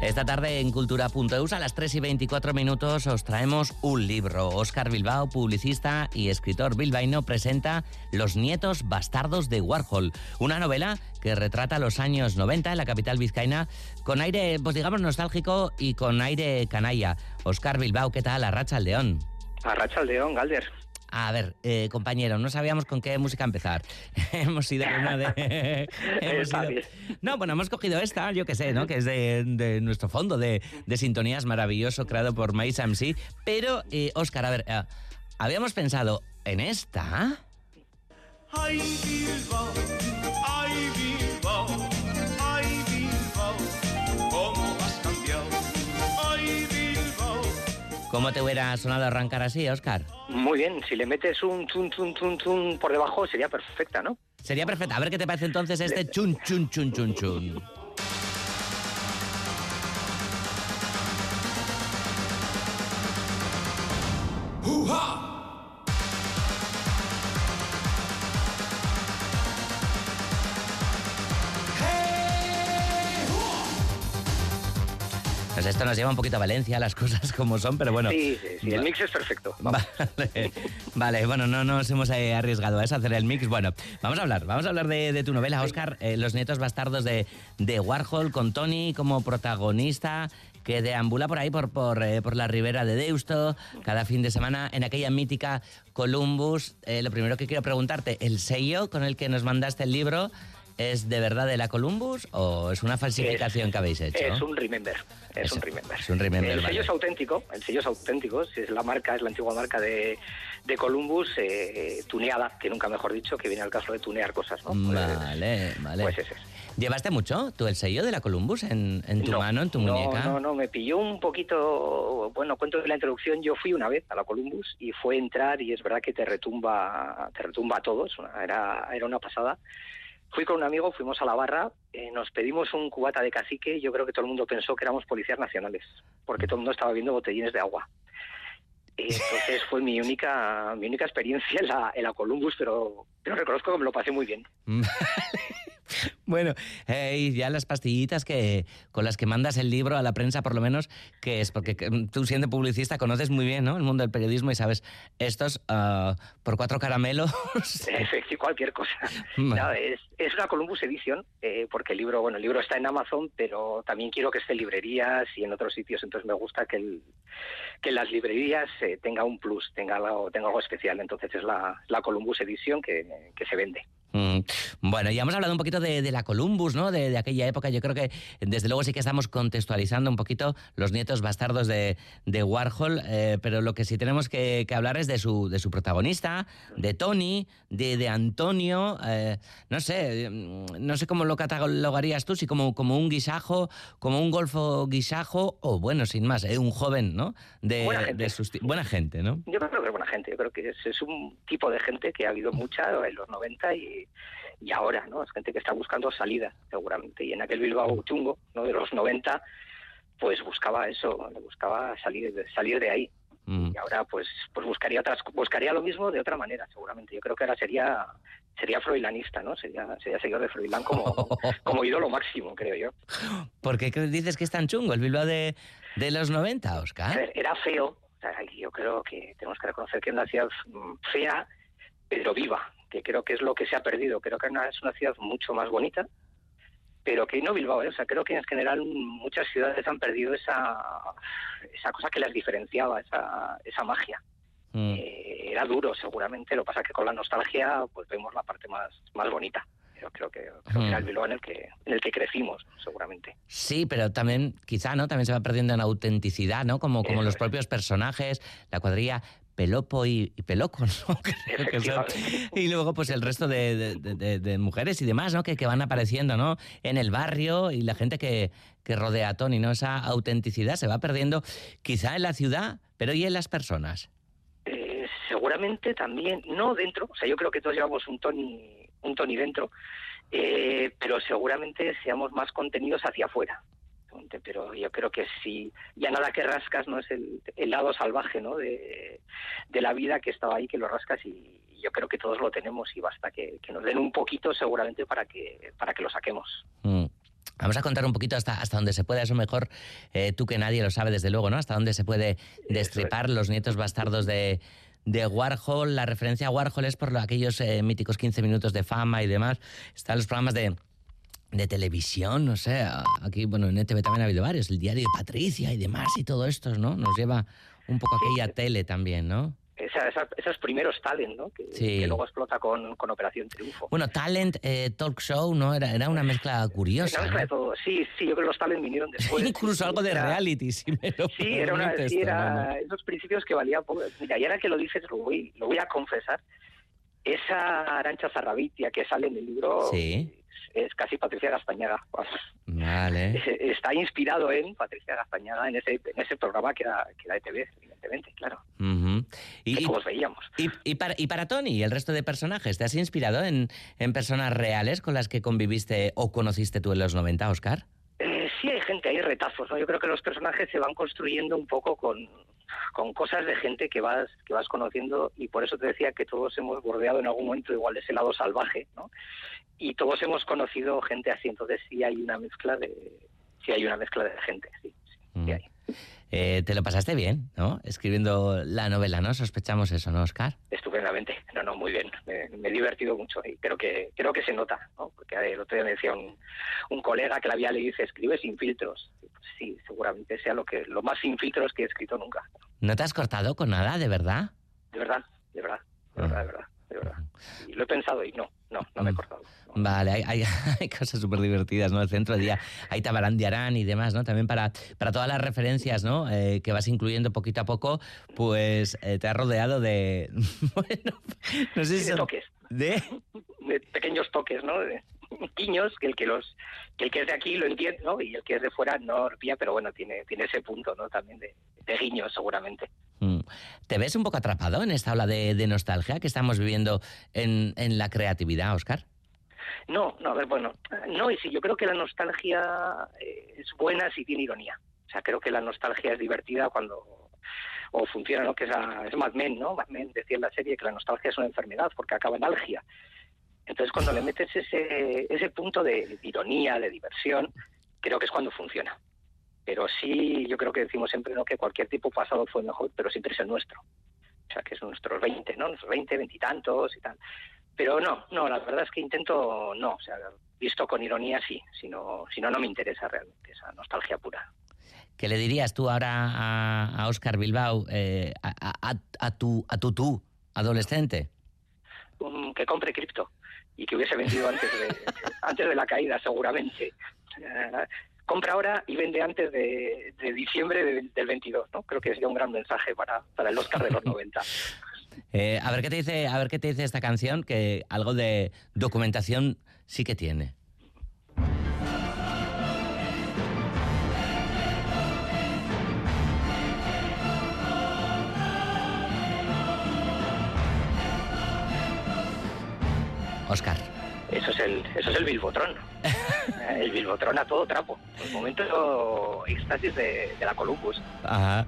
Esta tarde en Cultura.eus a las 3 y 24 minutos os traemos un libro. Óscar Bilbao, publicista y escritor bilbaíno, presenta Los nietos bastardos de Warhol, una novela que retrata los años 90 en la capital vizcaína con aire, pues digamos, nostálgico y con aire canalla. Óscar Bilbao, ¿qué tal? Arracha al León. Arracha al León, Galder. A ver, eh, compañero, no sabíamos con qué música empezar. hemos ido una de. hemos ido... No, bueno, hemos cogido esta, yo qué sé, ¿no? Que es de, nuestro fondo de, sintonías maravilloso creado por Mais MC. Pero, eh, Oscar, a ver, eh, habíamos pensado en esta. Ay, ¿Cómo te hubiera sonado arrancar así, Oscar? Muy bien, si le metes un chun chun chun chun por debajo sería perfecta, ¿no? Sería perfecta. A ver qué te parece entonces este chun chun chun chun chun. Esto nos lleva un poquito a Valencia, las cosas como son, pero bueno. Sí, sí, el mix es perfecto. Vale, bueno, no nos hemos eh, arriesgado a eso, hacer el mix. Bueno, vamos a hablar, vamos a hablar de, tu novela, Oscar, eh, Los nietos bastardos de, de Warhol, con Tony como protagonista que deambula por ahí, por, por, eh, por, la ribera de Deusto, cada fin de semana en aquella mítica Columbus. lo primero que quiero preguntarte, ¿el sello con el que nos mandaste el libro ¿Es de verdad de la Columbus o es una falsificación que habéis hecho? Es un remember. Es, un remember. Es un remember. El sello es auténtico. El sello es auténtico. Es la marca, es la antigua marca de, de Columbus, eh, tuneada, que nunca mejor dicho, que viene al caso de tunear cosas, ¿no? Pues, vale, vale. Pues ese es. ¿Llevaste mucho tú el sello de la Columbus en, tu mano, en tu muñeca? No, no, me pilló un poquito. Bueno, cuento de la introducción. Yo fui una vez a la Columbus y fue entrar y es verdad que te retumba, te retumba a todos. Era, era una pasada. Fui con un amigo, fuimos a la barra, eh, nos pedimos un cubata de cacique. Yo creo que todo el mundo pensó que éramos policías nacionales, porque todo el mundo estaba viendo botellines de agua. Entonces fue mi única mi única experiencia en la, en la Columbus, pero, pero reconozco que me lo pasé muy bien. Bueno, y ya las pastillitas que con las que mandas el libro a la prensa, por lo menos, que es porque tú siendo publicista conoces muy bien ¿no? el mundo del periodismo y sabes, estos uh, por cuatro caramelos... Sí, cualquier cosa. es, una Columbus Edition, eh, porque el libro, bueno, el libro está en Amazon, pero también quiero que esté en librerías y en otros sitios, entonces me gusta que, el, que las librerías eh, tenga un plus, tenga algo, tenga algo especial, entonces es la, la Columbus Edition que, que se vende. Mm. Bueno, ya hemos hablado un poquito de, la Columbus, ¿no? De, aquella época. Yo creo que desde luego sí que estamos contextualizando un poquito los nietos bastardos de, Warhol, eh, pero lo que sí tenemos que, hablar es de su, de su protagonista, de Tony, de, Antonio. Eh, no sé, mm, no sé cómo lo catalogarías tú, si como, como un guisajo, como un golfo guisajo, o bueno, sin más, eh, un joven, ¿no? De, buena gente. buena gente, ¿no? Yo creo que gente. Yo creo que es, es un tipo de gente que ha habido mucha en los 90 y y, ahora, ¿no? Es gente que está buscando salida, seguramente. Y en aquel Bilbao chungo, ¿no? De los 90, pues buscaba eso, buscaba salir salir de ahí. Mm. Y ahora, pues, pues buscaría otras, buscaría lo mismo de otra manera, seguramente. Yo creo que ahora sería sería froilanista, ¿no? Sería, sería seguidor de Froilán como, como ídolo máximo, creo yo. ¿Por qué dices que es tan chungo el Bilbao de, de los 90, Oscar? era feo. Yo creo que tenemos que reconocer que es una ciudad mm, fea, pero viva que creo que es lo que se ha perdido. Creo que es una ciudad mucho más bonita, pero que no Bilbao, ¿eh? o sea, creo que en general muchas ciudades han perdido esa, esa cosa que las diferenciaba, esa, esa magia. Mm. Eh, era duro, seguramente, lo que pasa es que con la nostalgia pues vemos la parte más, más bonita. Yo creo que, creo que era el mm. Bilbao en el que, en el que crecimos, seguramente. Sí, pero también, quizá, ¿no? También se va perdiendo en autenticidad, ¿no? Como, como los propios personajes, la cuadrilla. Pelopo y, Peloco, ¿no? y luego pues el resto de, mujeres y demás, ¿no? Que, que, van apareciendo, ¿no? En el barrio y la gente que, que, rodea a Tony, ¿no? Esa autenticidad se va perdiendo quizá en la ciudad, pero ¿y en las personas? Eh, seguramente también, no dentro, o sea, yo creo que todos llevamos un Tony, un Tony dentro, eh, pero seguramente seamos más contenidos hacia afuera pero yo creo que si ya nada que rascas no es el, lado salvaje ¿no? de, la vida que estaba ahí, que lo rascas y yo creo que todos lo tenemos y basta que, nos den un poquito seguramente para que, para que lo saquemos. Mm. Vamos a contar un poquito hasta, hasta donde se puede, eso mejor eh, tú que nadie lo sabe desde luego, ¿no? Hasta dónde se puede destripar los nietos bastardos de, de Warhol. La referencia a Warhol es por aquellos eh, míticos 15 minutos de fama y demás. Están los programas de, de televisión, no sé, aquí, bueno, en ETV también ha habido varios, el diario de Patricia y demás y todo esto, ¿no? Nos lleva un poco a aquella tele también, ¿no? Esos primeros talent, ¿no? Que, luego explota con, con, Operación Triunfo. Bueno, talent, eh, talk show, ¿no? Era, era una mezcla curiosa. Una mezcla de todo. Sí, sí, yo creo que los talent vinieron después. Incluso algo de reality, sí, Sí, era, una, sí, era esos principios que valían poco. Mira, y ahora que lo dices, lo voy, lo voy a confesar. Esa Arancha Zarrabitia que sale en el libro sí es casi Patricia Gastañaga. Vale. Está inspirado en Patricia Gastañaga, en ese, en ese programa que era, que era ETV, evidentemente, claro. y, como veíamos. Y, para, y para Tony y el resto de personajes, ¿te has inspirado en, en personas reales con las que conviviste o conociste tú en los 90, Oscar? Eh, sí hay gente, hay retazos, ¿no? Yo creo que los personajes se van construyendo un poco con, con cosas de gente que vas que vas conociendo y por eso te decía que todos hemos bordeado en algún momento igual ese lado salvaje, ¿no? Y todos hemos conocido gente así, entonces sí hay una mezcla de sí hay una mezcla de gente, sí, sí, hay. Eh, te lo pasaste bien, ¿no? Escribiendo la novela, ¿no? Sospechamos eso, ¿no, Oscar? Estupendamente, no, no, muy bien. Me, he divertido mucho y creo que creo que se nota, ¿no? Porque el otro día me decía un, un colega que la había leído dice, escribe sin filtros. Sí, seguramente sea lo que lo más sin filtros que he escrito nunca. ¿No te has cortado con nada, de verdad? De verdad, de verdad, de verdad, de verdad. De verdad. Y lo he pensado y no, no, no me he mm. cortado. Vale, hay, hay, cosas súper divertidas, ¿no? El centro de día, hay Tabarán de Arán y demás, ¿no? También para, para todas las referencias, ¿no? Eh, que vas incluyendo poquito a poco, pues eh, te has rodeado de... bueno, no sé si... De toques. ¿De? de pequeños toques, ¿no? De guiños, que el que los que el que es de aquí lo entiende, ¿no? Y el que es de fuera no pilla, pero bueno, tiene, tiene ese punto, ¿no? También de, de guiños, seguramente. Mm. ¿Te ves un poco atrapado en esta ola de, de nostalgia que estamos viviendo en, en la creatividad, Oscar? No, no, a ver, bueno, no, y sí, yo creo que la nostalgia eh, es buena si tiene ironía. O sea, creo que la nostalgia es divertida cuando o funciona, ¿no? Que es, es Mad Men, ¿no? Mad Men decía en la serie que la nostalgia es una enfermedad porque acaba en algia. Entonces, cuando le metes ese, ese punto de, ironía, de diversión, creo que es cuando funciona. Pero sí, yo creo que decimos siempre ¿no? que cualquier tipo pasado fue mejor, pero siempre es el nuestro. O sea, que es nuestros 20, ¿no? Nuestros 20, veintitantos y tal. Pero no, no, la verdad es que intento no, o sea, visto con ironía sí, si no, si no, no me interesa realmente esa nostalgia pura. ¿Qué le dirías tú ahora a, a Oscar Bilbao, eh, a, a, tu, a tu tú, adolescente? Um, que compre cripto y que hubiese vendido antes de, antes de la caída, seguramente. Eh, compra ahora y vende antes de, diciembre del, del, 22, ¿no? Creo que sería un gran mensaje para, para el Oscar de los 90. Eh, a ver qué te dice, a ver qué te dice esta canción, que algo de documentación sí que tiene. Oscar. Eso es el, eso es el Bilbotrón. el Bilbotrón a todo trapo. El momento éxtasis de, de la Columbus. Ajá.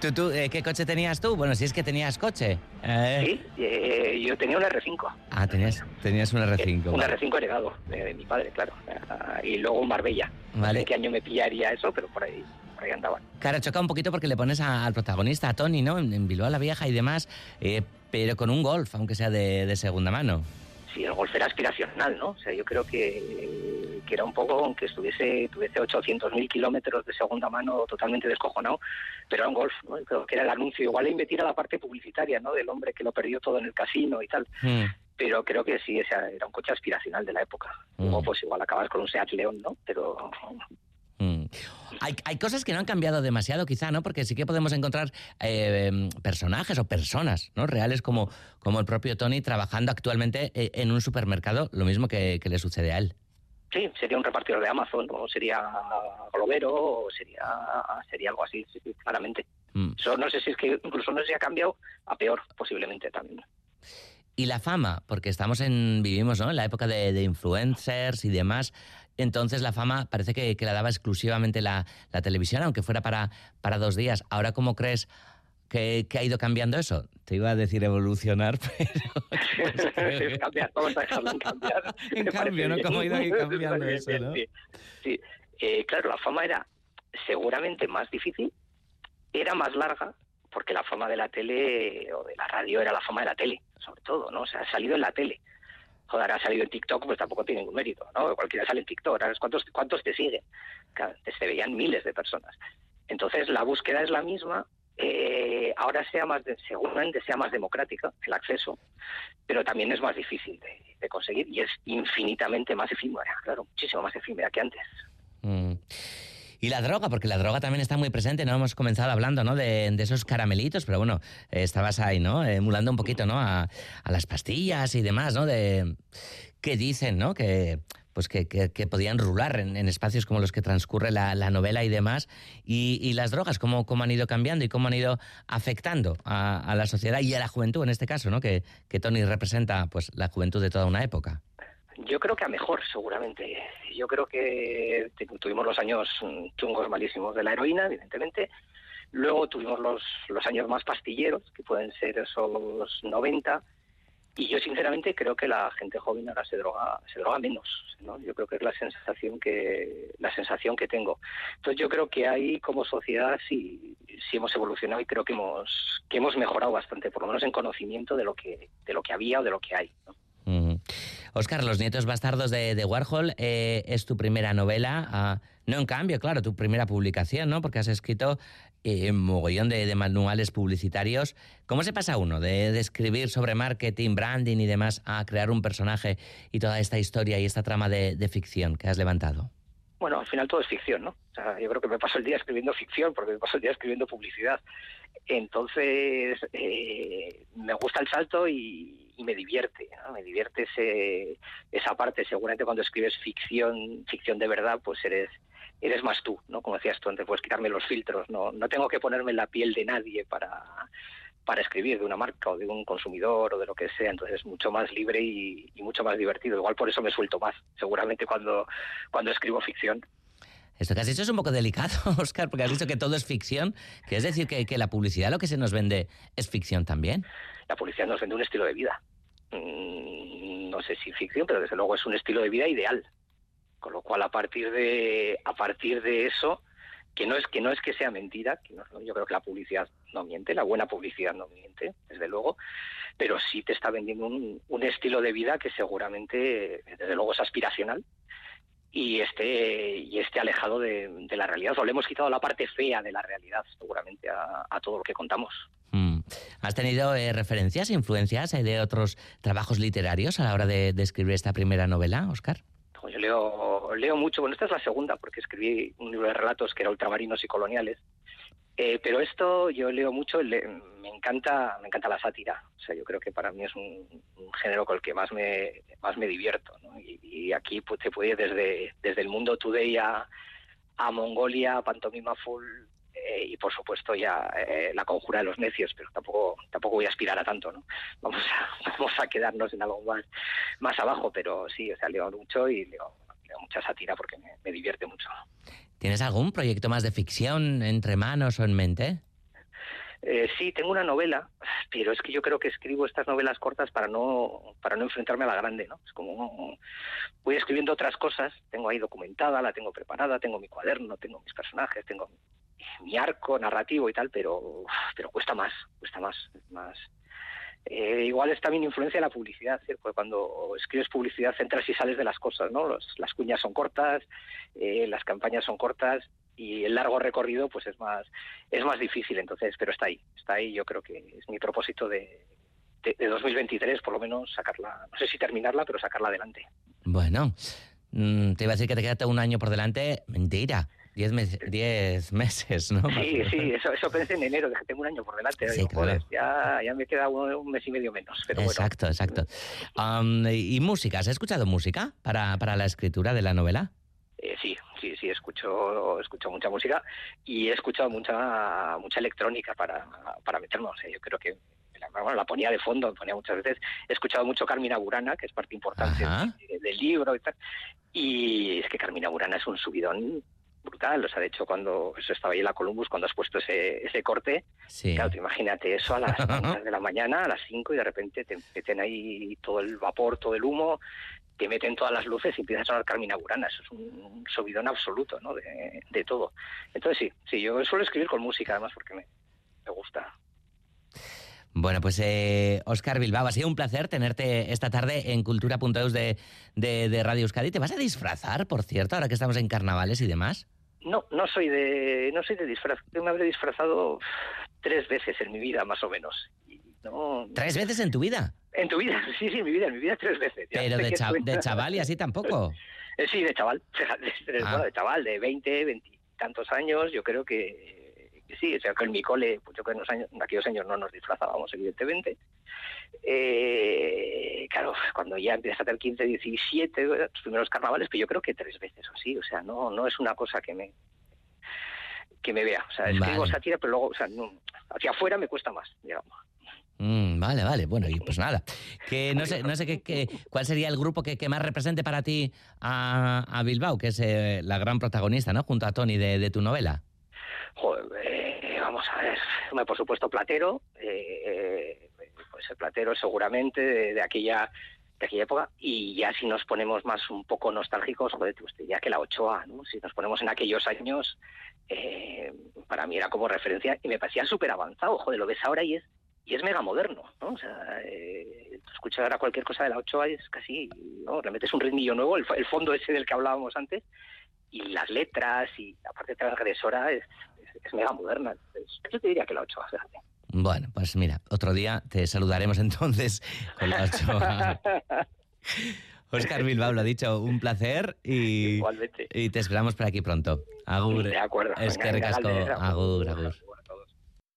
¿Tú, eh, qué coche tenías tú? Bueno, si es que tenías coche. Eh. Sí, eh, yo tenía un R5. Ah, tenías, tenías un R5. un R5 heredado de, mi padre, claro. y luego un Marbella. Vale. qué año me pillaría eso, pero por ahí, por ahí andaban. Claro, choca un poquito porque le pones al protagonista, a Tony, ¿no? En, Bilbao la Vieja y demás, pero con un Golf, aunque sea de, de segunda mano sí, el golf era aspiracional, ¿no? O sea, yo creo que, que era un poco, aunque estuviese, tuviese 800.000 kilómetros de segunda mano totalmente descojonado, pero era un golf, ¿no? Creo que era el anuncio. Igual le invertir a la parte publicitaria, ¿no? Del hombre que lo perdió todo en el casino y tal. Hmm. Pero creo que sí, ese era un coche aspiracional de la época. Mm. pues igual acabas con un Seat León, ¿no? Pero Mm. Hay, hay, cosas que no han cambiado demasiado, quizá, ¿no? Porque sí que podemos encontrar eh, personajes o personas, ¿no? Reales como, como el propio Tony trabajando actualmente eh, en un supermercado, lo mismo que, le sucede a él. Sí, sería un repartidor de Amazon, o sería globero, o sería, sería algo así, claramente. Mm. no sé si es que incluso no se ha cambiado a peor, posiblemente también. Y la fama, porque estamos en, vivimos ¿no? en la época de, de influencers y demás. Entonces la fama parece que, la daba exclusivamente la, televisión, aunque fuera para, para dos días. Ahora, ¿cómo crees que, ha ido cambiando eso. Te iba a decir evolucionar, pero... cambiar, vamos a dejarlo en cambiar. en cambio, ¿no? ¿Cómo ha ido cambiando eso, no? Sí, eh, claro, la fama era seguramente más difícil, era más larga, porque la fama de la tele o de la radio era la fama de la tele, sobre todo, ¿no? O sea, ha salido en la tele. Joder, ha salido en TikTok, pues tampoco tiene ningún mérito, ¿no? Cualquiera sale en TikTok, ¿cuántos, cuántos te siguen? se veían miles de personas. Entonces, la búsqueda es la misma, eh, ahora sea más seguramente sea más democrática el acceso, pero también es más difícil de, conseguir y es infinitamente más efímera, claro, muchísimo más efímera que antes. Mm. Y la droga, porque la droga también está muy presente, ¿no? Hemos comenzado hablando, ¿no? De, esos caramelitos, pero bueno, estabas ahí, ¿no? Emulando un poquito, ¿no? A, las pastillas y demás, ¿no? De qué dicen, ¿no? Que pues que, que, podían rular en, espacios como los que transcurre la, novela y demás, y, las drogas, cómo, cómo, han ido cambiando y cómo han ido afectando a, la sociedad y a la juventud en este caso, ¿no? Que, que Tony representa pues la juventud de toda una época. Yo creo que a mejor, seguramente. Yo creo que tuvimos los años chungos malísimos de la heroína, evidentemente. Luego tuvimos los, los años más pastilleros, que pueden ser esos 90. Y yo sinceramente creo que la gente joven ahora se droga, se droga menos. ¿no? Yo creo que es la sensación que, la sensación que tengo. Entonces yo creo que ahí como sociedad sí, sí hemos evolucionado y creo que hemos, que hemos mejorado bastante, por lo menos en conocimiento de lo que, de lo que había o de lo que hay. Oscar, Los nietos bastardos de, Warhol eh, es tu primera novela. Ah, no en cambio, claro, tu primera publicación, ¿no? Porque has escrito eh, un mogollón de, manuales publicitarios. ¿Cómo se pasa uno de, escribir sobre marketing, branding y demás a crear un personaje y toda esta historia y esta trama de, ficción que has levantado? Bueno, al final todo es ficción, ¿no? yo creo que me paso el día escribiendo ficción porque me paso el día escribiendo publicidad. Entonces, eh, me gusta el salto y, me divierte, me divierte ese, esa parte. Seguramente cuando escribes ficción, ficción de verdad, pues eres eres más tú, ¿no? Como decías tú antes, puedes quitarme los filtros, no, no tengo que ponerme la piel de nadie para, para escribir de una marca o de un consumidor o de lo que sea, entonces es mucho más libre y, mucho más divertido. Igual por eso me suelto más, seguramente cuando, cuando escribo ficción. Esto que has dicho es un poco delicado, Oscar, porque has dicho que todo es ficción. que es decir que, que la publicidad lo que se nos vende es ficción también? La publicidad nos vende un estilo de vida. Mm, no sé si ficción, pero desde luego es un estilo de vida ideal. Con lo cual, a partir de, a partir de eso, que no es que no es que sea mentira, que yo creo que la publicidad no miente, la buena publicidad no miente, desde luego, pero sí te está vendiendo un, un estilo de vida que seguramente, desde luego, es aspiracional y esté, y esté alejado de, la realidad. O le hemos quitado la parte fea de la realidad, seguramente, a, todo lo que contamos. Mm. ¿Has tenido eh, referencias, influencias eh, de otros trabajos literarios a la hora de, escribir esta primera novela, Oscar? Yo leo, leo mucho, bueno, esta es la segunda, porque escribí un libro de relatos que era Ultramarinos y Coloniales, eh, pero esto yo leo mucho, me encanta, me encanta la sátira. O sea, yo creo que para mí es un, género con el que más me, más me divierto. Y, aquí pues, te puede desde, desde el mundo today a, a Mongolia, Pantomima Full eh, y por supuesto ya eh, la conjura de los necios, pero tampoco tampoco voy a aspirar a tanto, ¿no? Vamos a, vamos a quedarnos en algo más, más abajo, pero sí, o sea, leo mucho y leo, mucha sátira porque me divierte mucho. ¿Tienes algún proyecto más de ficción entre manos o en mente? Eh, sí, tengo una novela, pero es que yo creo que escribo estas novelas cortas para no para no enfrentarme a la grande, ¿no? Es como voy escribiendo otras cosas, tengo ahí documentada, la tengo preparada, tengo mi cuaderno, tengo mis personajes, tengo mi arco narrativo y tal, pero pero cuesta más, cuesta más, más eh, igual es también influencia de la publicidad, Porque cuando escribes publicidad entras y sales de las cosas, ¿no? las cuñas son cortas, eh, las campañas son cortas y el largo recorrido pues es más es más difícil, entonces, pero está ahí, está ahí. Yo creo que es mi propósito de, de, 2023, por lo menos sacarla, no sé si terminarla, pero sacarla adelante. Bueno, mm, te iba a decir que te queda un año por delante, mentira. Diez, diez meses, ¿no? Sí, sí, eso, eso pensé en enero, que tengo un año por delante. Sí, ya, ya me queda un, mes y medio menos. exacto, exacto. ¿Y música? ¿Has escuchado música para, para la escritura de la novela? Eh, sí, sí, sí, escucho, escucho mucha música y he escuchado mucha mucha electrónica para, para meternos. yo creo que la, la, ponía de fondo, ponía muchas veces. He escuchado mucho Carmina Burana, que es parte importante del libro y tal. Y es que Carmina Burana es un subidón brutal. O sea, de hecho, cuando eso estaba ahí en la Columbus, cuando has puesto ese, ese corte, claro, imagínate eso a las de la mañana, a las 5, y de repente te meten ahí todo el vapor, todo el humo, te meten todas las luces y empiezas a sonar Carmina Burana. Eso es un, subidón absoluto, ¿no? De, de, todo. Entonces, sí, sí, yo suelo escribir con música, además, porque me, me gusta. Bueno, pues eh, Oscar Bilbao, ha sido un placer tenerte esta tarde en Cultura.eus de, de, de, Radio Euskadi. ¿Te vas a disfrazar, por cierto, ahora que estamos en carnavales y demás? No, no soy de, no soy de disfraz. Yo me habré disfrazado tres veces en mi vida, más o menos. No, ¿Tres veces en tu vida? En tu vida, sí, sí, en mi vida, en mi vida tres veces. Pero de, de, chaval y así tampoco. Eh, sí, de chaval, de, ah. de chaval, de 20, 20 tantos años, yo creo que sí, o sea, que en mi cole, pues yo creo que en, los años, en aquellos años no nos disfrazábamos, evidentemente. Eh, claro, cuando ya empiezas a tener 15, 17, los primeros carnavales, pues yo creo que tres veces o así, o sea, no, no es una cosa que me que me vea, o sea, escribo vale. sátira, pero luego, o sea, no, hacia afuera me cuesta más, digamos. Mm, vale, vale, bueno, y pues nada, que no sé, no sé qué, qué cuál sería el grupo que, que, más represente para ti a, a Bilbao, que es eh, la gran protagonista, ¿no? Junto a Tony de, de tu novela. Joder, eh, vamos a ver, por supuesto Platero, eh, pues el Platero seguramente de, aquella de aquella época y ya si nos ponemos más un poco nostálgicos, joder, pues diría que la 8A, ¿no? Si nos ponemos en aquellos años, eh, para mí era como referencia y me parecía súper avanzado, joder, lo ves ahora y es y es mega moderno, ¿no? O sea, eh, escuchar ahora cualquier cosa de la 8A es casi, ¿no? Le metes un ritmillo nuevo, el, el fondo ese del que hablábamos antes, y las letras y la parte transgresora es, es, mega moderna. yo te diría que la 8 fíjate. Bueno, pues mira, otro día te saludaremos entonces con la 8 Oscar Bilbao lo ha dicho, un placer y, y te esperamos por aquí pronto. Agur. De acuerdo. Es que recasco. Agur, agur.